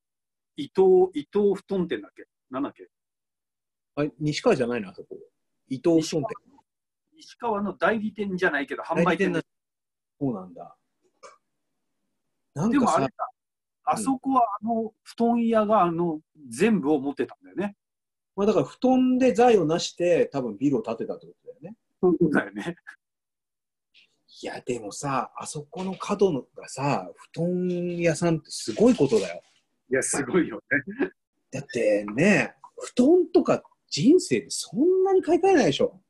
伊藤、伊藤布団店だっけ？なんだっけ？あ、西川じゃないのあそこ。伊藤布団店。石川の代理店じゃないけど、販売店なそうなんだ。なんでもあれ、だ、あそこはあの布団屋があの全部を持ってたんだよね。まあだから布団で財を成して多分ビルを建てたってことだよね。そうだよね。いや、でもさ、あそこの角のがさ、布団屋さんってすごいことだよ。いや、すごいよね。だってね、布団とか人生でそんなに買い替えないでしょ。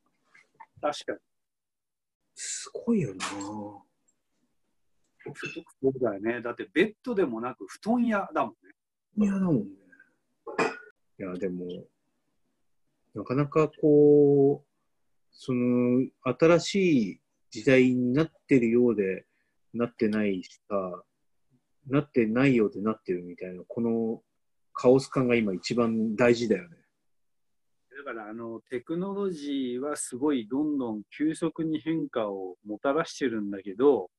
確かに。すごいよなそうだよね。だってベッドでもなく布団屋だもんね。いやだもんね。いや、でも、なかなかこう、その、新しい時代になってるようで、なってないしさ、なってないようでなってるみたいな、このカオス感が今一番大事だよね。だからあのテクノロジーはすごいどんどん急速に変化をもたらしてるんだけど、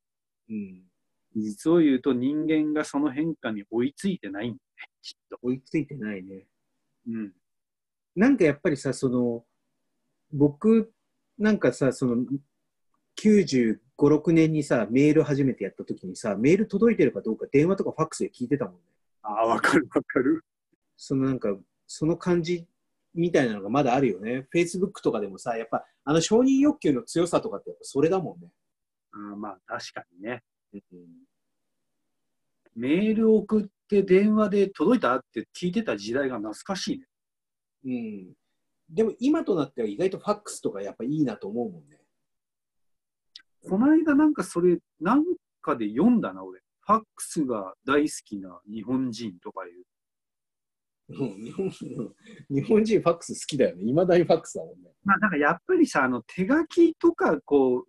うん。実を言うと人間がその変化に追いついてないんだね、きっと。追いついてないね。うん。なんかやっぱりさ、その、僕なんかさ、その、95、6年にさ、メール初めてやった時にさ、メール届いてるかどうか電話とかファックスで聞いてたもんね。ああ、わかるわかる。そのなんか、その感じみたいなのがまだあるよね。Facebook とかでもさ、やっぱあの承認欲求の強さとかってやっぱそれだもんね。あーまあ確かにね。うん、メール送って電話で届いたって聞いてた時代が懐かしいね。うん。でも今となっては意外とファックスとかやっぱいいなと思うもんね。この間なんかそれ、なんかで読んだな、俺。ファックスが大好きな日本人とかいう。うん日本日本人ファックス好きだよね。いまだにファックスだもんね。まあなんかやっぱりさ、あの手書きとかこ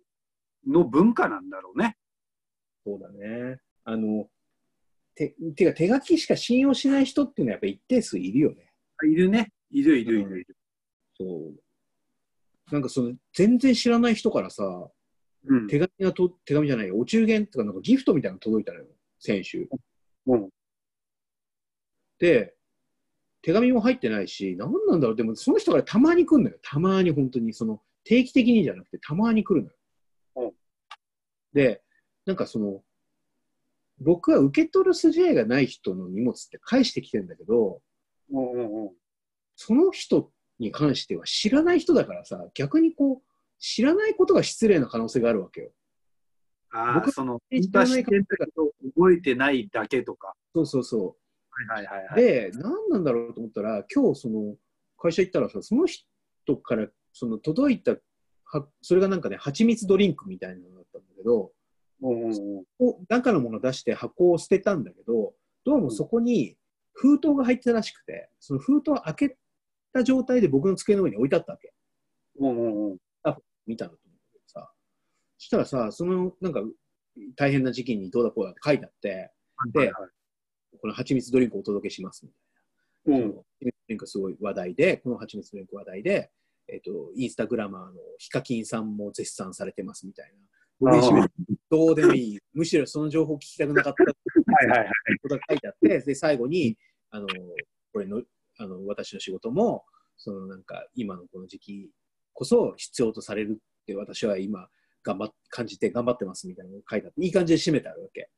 う、の文化なんだろうね。そうだね。あの、て、てか手書きしか信用しない人っていうのはやっぱ一定数いるよね。いるね。いるいるいるいる。そう。なんかその、全然知らない人からさ、うん。手紙がと、手紙じゃないよ、お中元とかなんかギフトみたいなの届いたのよ、先週。うん。で、手紙も入ってないし、何なんだろう、でもその人からたまに来るのよ。たまに本当に、その、定期的にじゃなくて、たまに来るのよ。うんで、なんかその、僕は受け取る筋合いがない人の荷物って返してきてるんだけど、うんうんうん。その人に関しては知らない人だからさ、逆にこう、知らないことが失礼な可能性があるわけよ。ああ、僕その、知らない昔ってんだけど覚えてないだけとか。そうそうそはいはいはう。で、何なんだろうと思ったら、今日その会社行ったらさ、その人からその届いた、はそれがなんかね、蜂蜜ドリンクみたいなのだったんだけど、おうおうおうこう中のもの出して箱を捨てたんだけど、どうもそこに封筒が入ってたらしくて、その封筒を開けた状態で僕の机の上に置いてあったわけ。おうおうおう見たのと思うけどさ。そしたらさ、そのなんか大変な時期にどうだこうだって書いてあって、ではいはいこの蜂蜜ドリンクをお届けしますみたいな。うん蜂蜜ドリンクすごい話題で、この蜂蜜ドリンク話題で、えっ、と、インスタグラマーのヒカキンさんも絶賛されてますみたいな。どうでもいい。むしろその情報聞きたくなかったはいはいはい。ことが書いてあって、で、最後に、あの、これの、あの、私の仕事も、そのなんか、今のこの時期こそ必要とされるって、私は今、頑張っ、感じて頑張ってますみたいなのが書いてあって、いい感じで締めてあるわけ。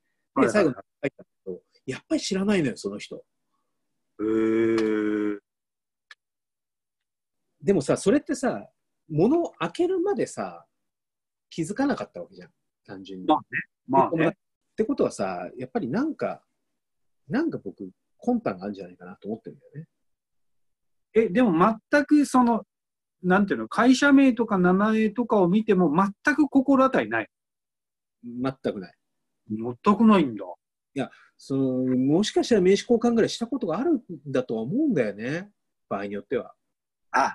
で、最後に書いてあると、やっぱり知らないのよ、その人。へーでもさ、それってさ、物を開けるまでさ、気づかなかったわけじゃん、単純に。まあまあでね。ってことはさ、やっぱりなんか、なんか僕、魂胆があるんじゃないかなと思ってるんだよね。え、でも全くその、なんていうの、会社名とか名前とかを見ても全く心当たりない。全くない。全くないんだ。そのもしかしたら名刺交換ぐらいしたことがあるんだとは思うんだよね、場合によっては。あ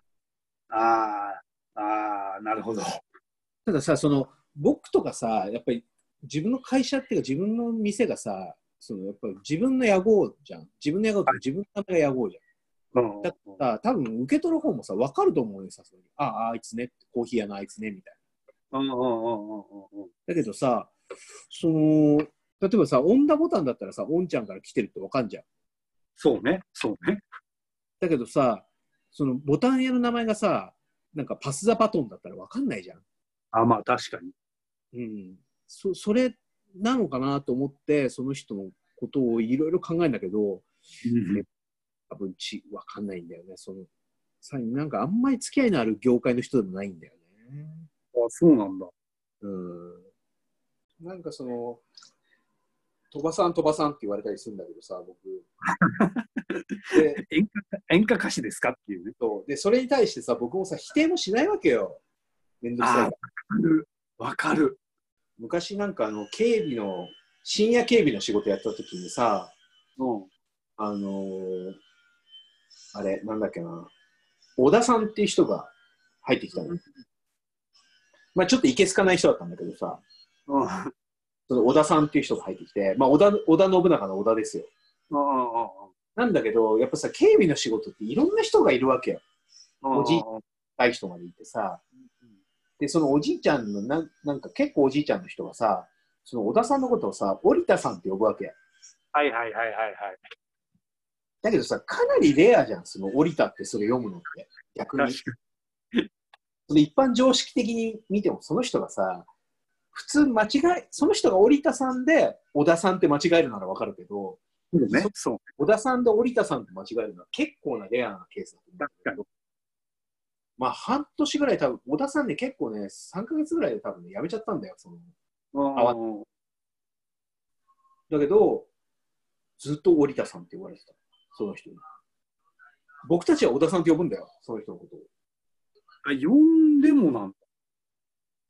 あ、ああ、なるほど。たださ、その僕とかさ、やっぱり自分の会社っていうか自分の店がさ、そのやっぱり自分の屋号じゃん。自分の屋号って自分の名前が屋号じうんゃん。だからさ、多分受け取る方もさ、分かると思うよ、さすがに。ああ、あいつね、コーヒー屋のあいつね、みたいな。うんうんうんうんうんうん。だけどさ、その、例えばさ、オンダボタンだったらさ、オンちゃんから来てるって分かんじゃん。そうね、そうね。だけどさ、そのボタン屋の名前がさ、なんかパス・ザ・バトンだったら分かんないじゃん。あ、まあ確かに。うん。そそれなのかなと思って、その人のことをいろいろ考えるんだけど、多分ち分かんないんだよね。そのさなんかあんまり付き合いのある業界の人でもないんだよね。あ、そうなんだ。うん。なんかその、鳥羽さん、鳥羽さんって言われたりするんだけどさ、僕。で演歌演歌歌手ですかっていうね。そうで、それに対してさ、僕もさ、否定もしないわけよ。めんどくさいから。わかる。昔なんかあの、警備の、深夜警備の仕事やった時にさ、うん。あのーあれ、なんだっけな、小田さんっていう人が入ってきたの。まあちょっといけすかない人だったんだけどさ、うん。うんその小田さんっていう人が入ってきて、まあ織田、織田信長の織田ですよ。うんなんだけど、やっぱさ、警備の仕事っていろんな人がいるわけよ。うん。おじい若い人までいてさ、で、そのおじいちゃんのなん、なんか結構おじいちゃんの人がさ、その小田さんのことをさ、織田さんって呼ぶわけ。はいはいはいはいはい。だけどさ、かなりレアじゃん、その織田ってそれ読むのって。逆に。その一般常識的に見ても、その人がさ、普通間違い、その人が織田さんで小田さんって間違えるならわかるけど、に。ね。そう。小田さんで織田さんって間違えるのは結構なレアなケースだと思うんだけど、まあ半年ぐらい多分、小田さんね結構ね、3ヶ月ぐらいで多分ね、辞めちゃったんだよ、その。うんだけど、ずっと織田さんって言われてた、その人に。僕たちは小田さんって呼ぶんだよ、その人のことを。あ、呼んでもなんだ。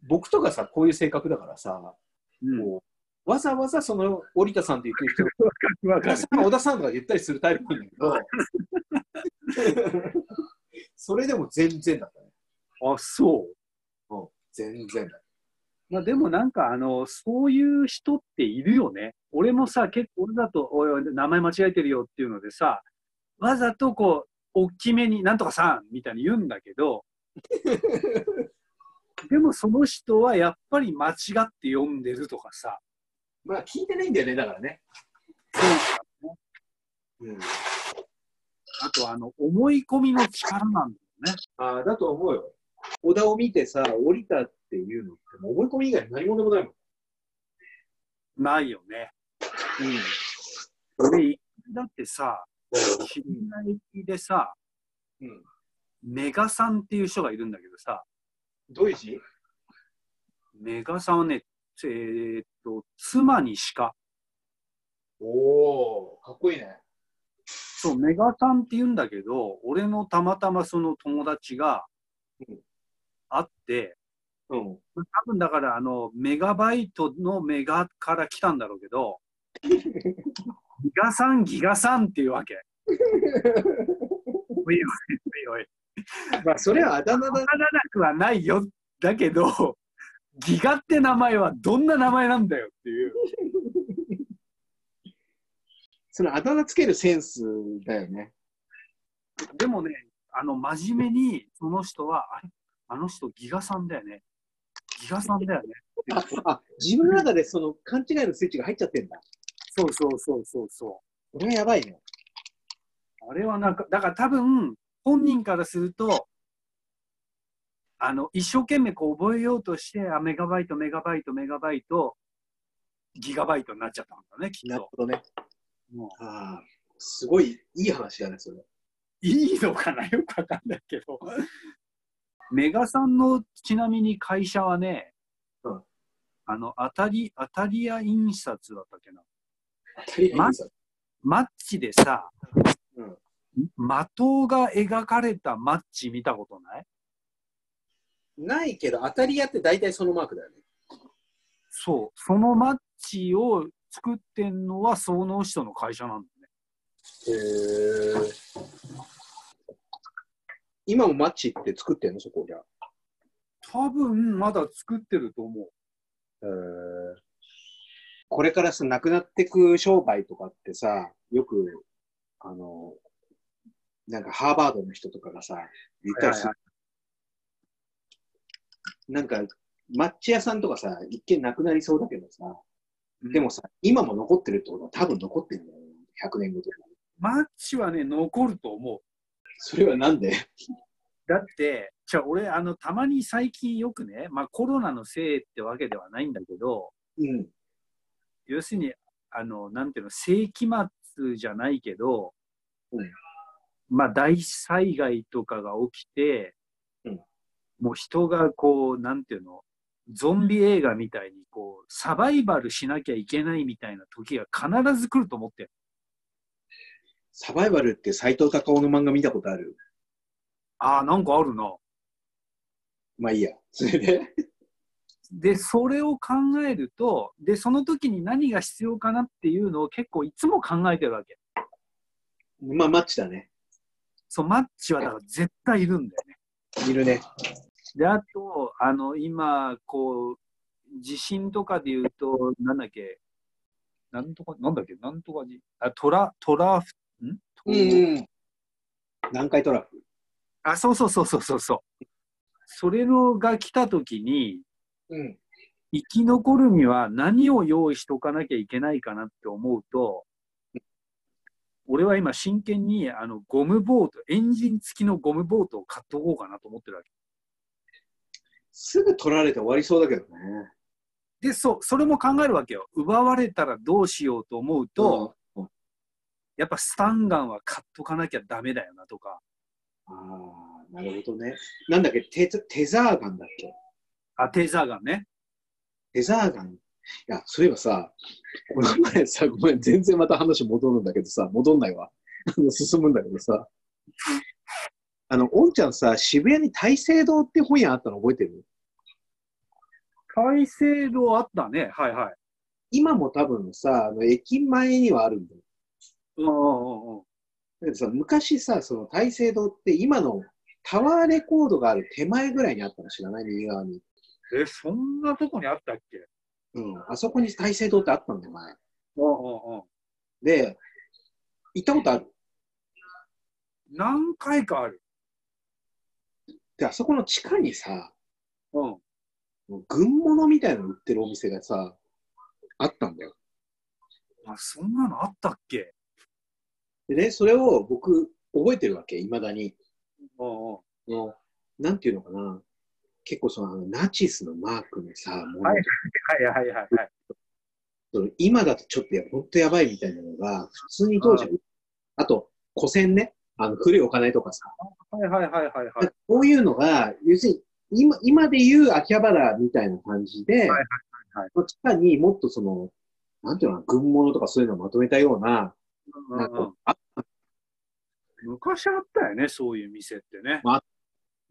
僕とかさ、こういう性格だからさ、うんこうわざわざその織田さんって言ってる人わ小田さん、小田さんとか言ったりするタイプなんだけど、それでも全然だったね。あ、そう。うん、全然だ。まあでもなんかあの、そういう人っているよね。俺もさ、結構俺だと、おいおい、名前間違えてるよっていうのでさ、わざとこう、大きめになんとかさんみたいに言うんだけど、でもその人はやっぱり間違って読んでるとかさ、まあ聞いてないんだよね、だからね。うん、あとあの、思い込みの力なんだよね。ああ、だと思うよ。小田を見てさ、降りたっていうのって、もう思い込み以外何もでもないもん。ないよね。うん。俺、だってさ、知り合いでさ、うん。メガさんっていう人がいるんだけどさ、どういう字？メガさんはね、えーっと、妻に鹿。おおかっこいいね。そう、メガタンって言うんだけど、俺のたまたまその友達がうんあって、うん。多分だからあの、メガバイトのメガから来たんだろうけど、ギガさん、ギガさんっていうわけ。おいおいおいおい。まあ、それはあだ名だわ。からなくはないよ。だけど、ギガって名前はどんな名前なんだよっていう。そのあだ名つけるセンスだよね。でもね、あの、真面目に、その人は、あれ？あの人ギガさんだよね。ギガさんだよね。あ、あ自分の中でその勘違いのスイッチが入っちゃってんだ。そうそうそうそうそこれはやばいね。う。あれはなんか、だから多分、本人からすると、あの、一生懸命こう覚えようとして、あ、メガバイト、メガバイト、メガバイト、ギガバイトになっちゃったんだね、きっと。なるほどね。もうああ、すごいいい話だね、それ。いいのかな？よくわかんないけど。メガさんのちなみに会社はね、うんあの、当たり、当たり屋印刷だったっけな。当たり前にさマッチでさ、うん的が描かれたマッチ見たことない？ないけど、当たり屋って大体そのマークだよね。そう。そのマッチを作ってんのはその人の会社なんだね。へえ。今もマッチって作ってんの？そこじゃ。多分まだ作ってると思う。へえ。これからさ、なくなってく商売とかってさ、よく、あの、なんかハーバードの人とかがさ、言ったりする。はいなんか、マッチ屋さんとかさ、一見なくなりそうだけどさ、うんでもさ、今も残ってるってことは多分残ってるんだよね。100年後とか。マッチはね、残ると思う。それはなんで？だって、じゃあ俺、あの、たまに最近よくね、まあコロナのせいってわけではないんだけど、うん。要するに、あの、なんていうの、世紀末じゃないけど、うんまあ大災害とかが起きて、うんもう人がこう、なんていうの、ゾンビ映画みたいにこう、サバイバルしなきゃいけないみたいな時が必ず来ると思ってる。サバイバルって斎藤隆夫の漫画見たことある？ああ、なんかあるな。まあいいや。それで、で、それを考えると、で、その時に何が必要かなっていうのを結構いつも考えてるわけ。まあマッチだね。そう、マッチはだから絶対いるんだよね。いるね。で、あと、あの、今、こう、地震とかで言うと、なんだっけ、なんとか、なんだっけ、なんとかじ、あ、トラ、トラフ、ん？トうん。南海トラフ。あ、そうそうそうそうそうそう。それのが来た時に、うん。生き残るには何を用意しとかなきゃいけないかなって思うと、俺は今真剣にあのゴムボート、エンジン付きのゴムボートを買っとこうかなと思ってるわけ。すぐ取られて終わりそうだけどね。で、そう、それも考えるわけよ。奪われたらどうしようと思うと、うんやっぱスタンガンは買っとかなきゃダメだよなとか。ああ、なるほどね。なんだっけ、テテザーガンだっけ？あ、テーザーガンね。テザーガン？いや、そういえばさ、この前さ、ごめん、全然また話戻るんだけどさ、戻んないわ。進むんだけどさ、あの、おんちゃんさ、渋谷に大聖堂って本屋あったの覚えてる？改正度あったね。はいはい。今も多分さ、あの駅前にはあるんだよ。うんうんうんうん。だけどさ、昔さ、その大聖堂って今のタワーレコードがある手前ぐらいにあったの知らない？右側に。え、そんなとこにあったっけ？うん。あそこに大聖堂ってあったんだよ、前。うんうんうん。で、行ったことある？何回かある。で、あそこの地下にさ、うん。軍物みたいなの売ってるお店がさ、あったんだよ。あ、そんなのあったっけでね、それを僕、覚えてるわけ、未だに。うんうん。のなんていうのかな。結構そのナチスのマークのさ、ものはいはいはいはいはい。その今だとちょっとや本当やばいみたいなのが、普通に当時は、あと、古銭ね、あの古いお金とかさ、はいはいはいはいはい。こういうのが、要するに今今で言う秋葉原みたいな感じで、はいはいはい。その地下にもっとその、なんていうのかな、軍物とかそういうのをまとめたような、昔あったよね、そういう店ってね。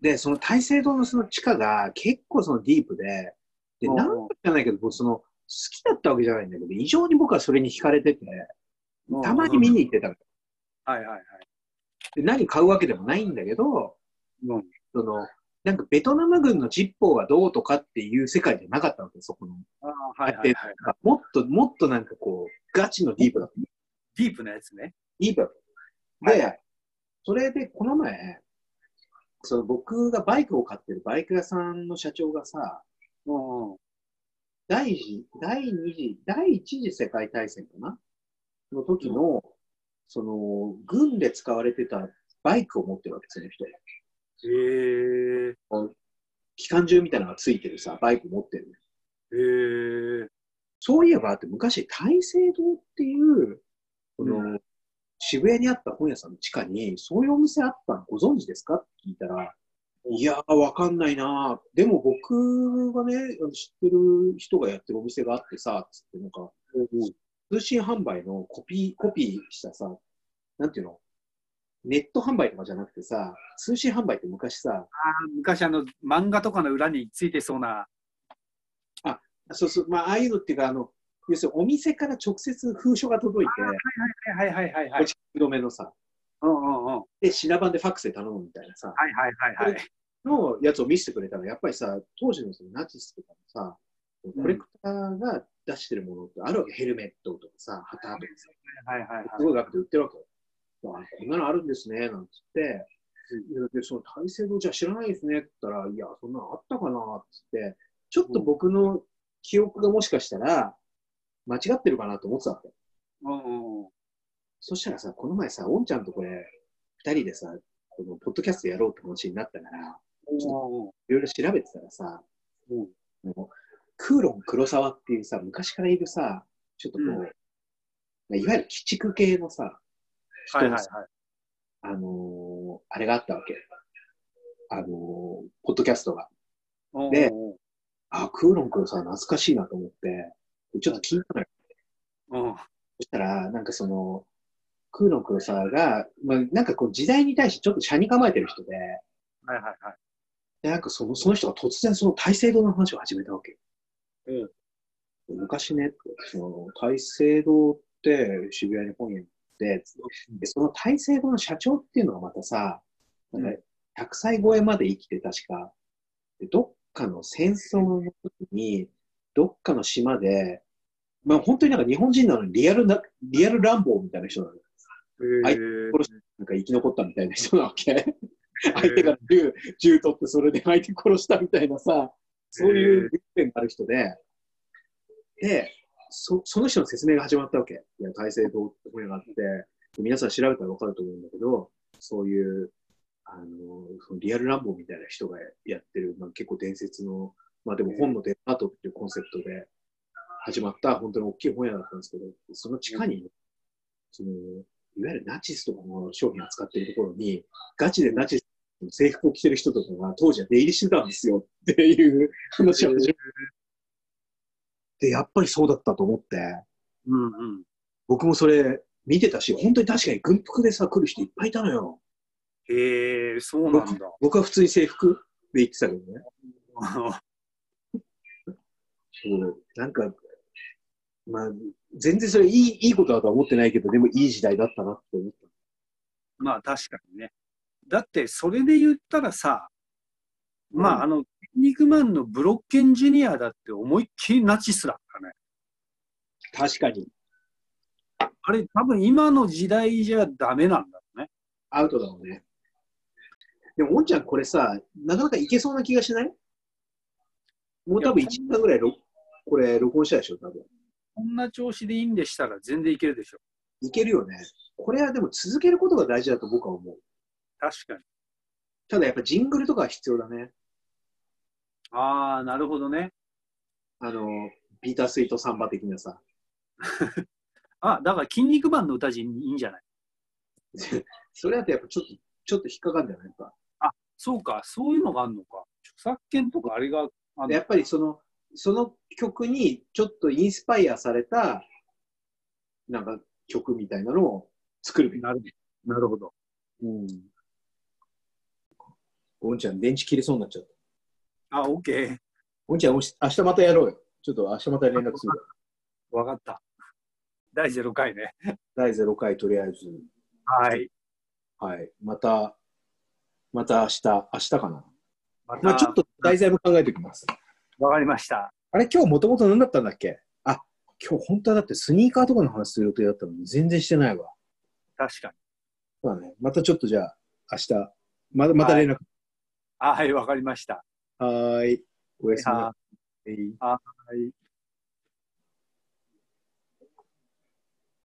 で、その大聖堂のその地下が結構そのディープで、で、うんなんかじゃないけど、僕その、好きだったわけじゃないんだけど、異常に僕はそれに惹かれてて、たまに見に行ってたの。はいはいはい。で何買うわけでもないんだけど、うんその、なんかベトナム軍のジッポーがどうとかっていう世界じゃなかったわけそこの。あーはいはいはい。もっと、もっとなんかこう、ガチのディープだった。ディープなやつね。ディープ。で、はいはそれでこの前、その僕がバイクを買ってるバイク屋さんの社長がさ、うんうん。第一次、第二次、第一次世界大戦かな？の時の、その、軍で使われてたバイクを持ってるわけ、その人。へえ。機関銃みたいなのがついてるさ、バイク持ってる。へえ。そういえば、って昔、大聖堂っていう、この、う渋谷にあった本屋さんの地下に、そういうお店あったのご存知ですか？って聞いたら、いやー、わかんないなー。でも僕がね、知ってる人がやってるお店があってさ、つってなんか、通信販売のコピー、コピーしたさ、なんていうの？ネット販売とかじゃなくてさ、通信販売って昔さ、あー昔あの漫画とかの裏についてそうな。そうそう、まあ、ああいうのっていうか、あの、要するにお店から直接封書が届いて、はいはいはいはいはい。落ち止めのさ、うんうんうん。で、品番でファックスで頼むみたいなさ、はいはいはいはい。のやつを見せてくれたら、やっぱりさ、当時のそのナチスとかのさ、んコレクターが出してるものってあるわけ、ヘルメットとかさ、旗とかさ、はいはいはい。すごい額で売ってるわけこんなのあるんですね、なんつって、でその大聖堂じゃ知らないですねって言ったら、いや、そんなのあったかなっつって、ちょっと僕の記憶がもしかしたら間違ってるかなと思ってたわけ。そしたらさ、この前さ、おんちゃんとこれ、二人でさ、このポッドキャストやろうって話になったから、いろいろ調べてたらさ、うんクーロン黒沢っていうさ、昔からいるさ、ちょっとこう、うんまあいわゆる鬼畜系のさ、人のさはいはいはい。あのーあれがあったわけ。あのーポッドキャストが。であ、クーロン黒沢懐かしいなと思って、ちょっと聞いたのよ。うん。うんそしたら、なんかその、クーロン黒沢が、まあ、なんかこう時代に対してちょっと車に構えてる人で、はいはいはい。でなんかそのその人が突然その大聖堂の話を始めたわけ。うん昔ね、その大聖堂って渋谷に本屋に行って、でその大聖堂の社長っていうのがまたさ、なんか100歳超えまで生きて確か、でどっかの戦争の時に、どっかの島で、まあ本当になんか日本人なのにリアルな、リアル乱暴みたいな人なのよ。はいへー殺しなんか生き残ったみたいな人なわけ。相手が銃、銃取ってそれで 相手殺したみたいなさ、そういう実験がある人で、で、そその人の説明が始まったわけ。いや、大聖堂って本屋があって、皆さん調べたら分かると思うんだけど、そういう、あの、そのリアル乱暴みたいな人がやってる、まあ、結構伝説の、まあでも本のデパートっていうコンセプトで始まった本当に大きい本屋だったんですけど、その地下に、その、いわゆるナチスとかの商品を扱っているところに、ガチでナチスの制服を着てる人とかが当時は出入りしてたんですよっていう話を始めて、やっぱりそうだったと思って、うんうん。僕もそれ見てたし、本当に確かに軍服でさ、来る人いっぱいいたのよ。へえ、そうなんだ。僕は普通に制服で行ってたけどね。そう、なんか、まあ、全然それいいいいことだとは思ってないけど、でもいい時代だったなって思った。まあ確かにね。だってそれで言ったらさ、まああの、筋肉マンのブロッケンジュニアだって思いっきりナチスだったね。確かに。あれ多分今の時代じゃダメなんだろうね。アウトだもんね。でも、おんちゃんこれさ、なかなかいけそうな気がしない？もう多分1時間ぐらいろこれ録音したでしょ、多分。こんな調子でいいんでしたら全然いけるでしょ。いけるよね。これはでも続けることが大事だと僕は思う。確かに。ただやっぱジングルとかは必要だね。ああ、なるほどね。あの、ビータースイートサンバ的なさ。あ、だから筋肉マンの歌人いいんじゃない？それだとやっぱちょっと、ちょっと引っかかるんじゃないか。そうか、そういうのがあるのか。著作権とかあれがあやっぱりその、その曲にちょっとインスパイアされた、なんか曲みたいなのを作るべき。なるなるほど。うん。おんちゃん、電池切れそうになっちゃった。あ、OK。おんちゃん、明日またやろうよ。ちょっと明日また連絡するわ。わかった。第0回ね。第0回とりあえず。はい。はい。また、また明日、明日かな。ままあちょっと題材も考えておきます。わかりました。あれ、今日もともと何だったんだっけ？あ、今日本当はだってスニーカーとかの話する予定だったのに全然してないわ。確かに。そうだね。またちょっとじゃあ、明日、ままた連絡。あはい、わかりました。はーい。おやすみなはさい。はい。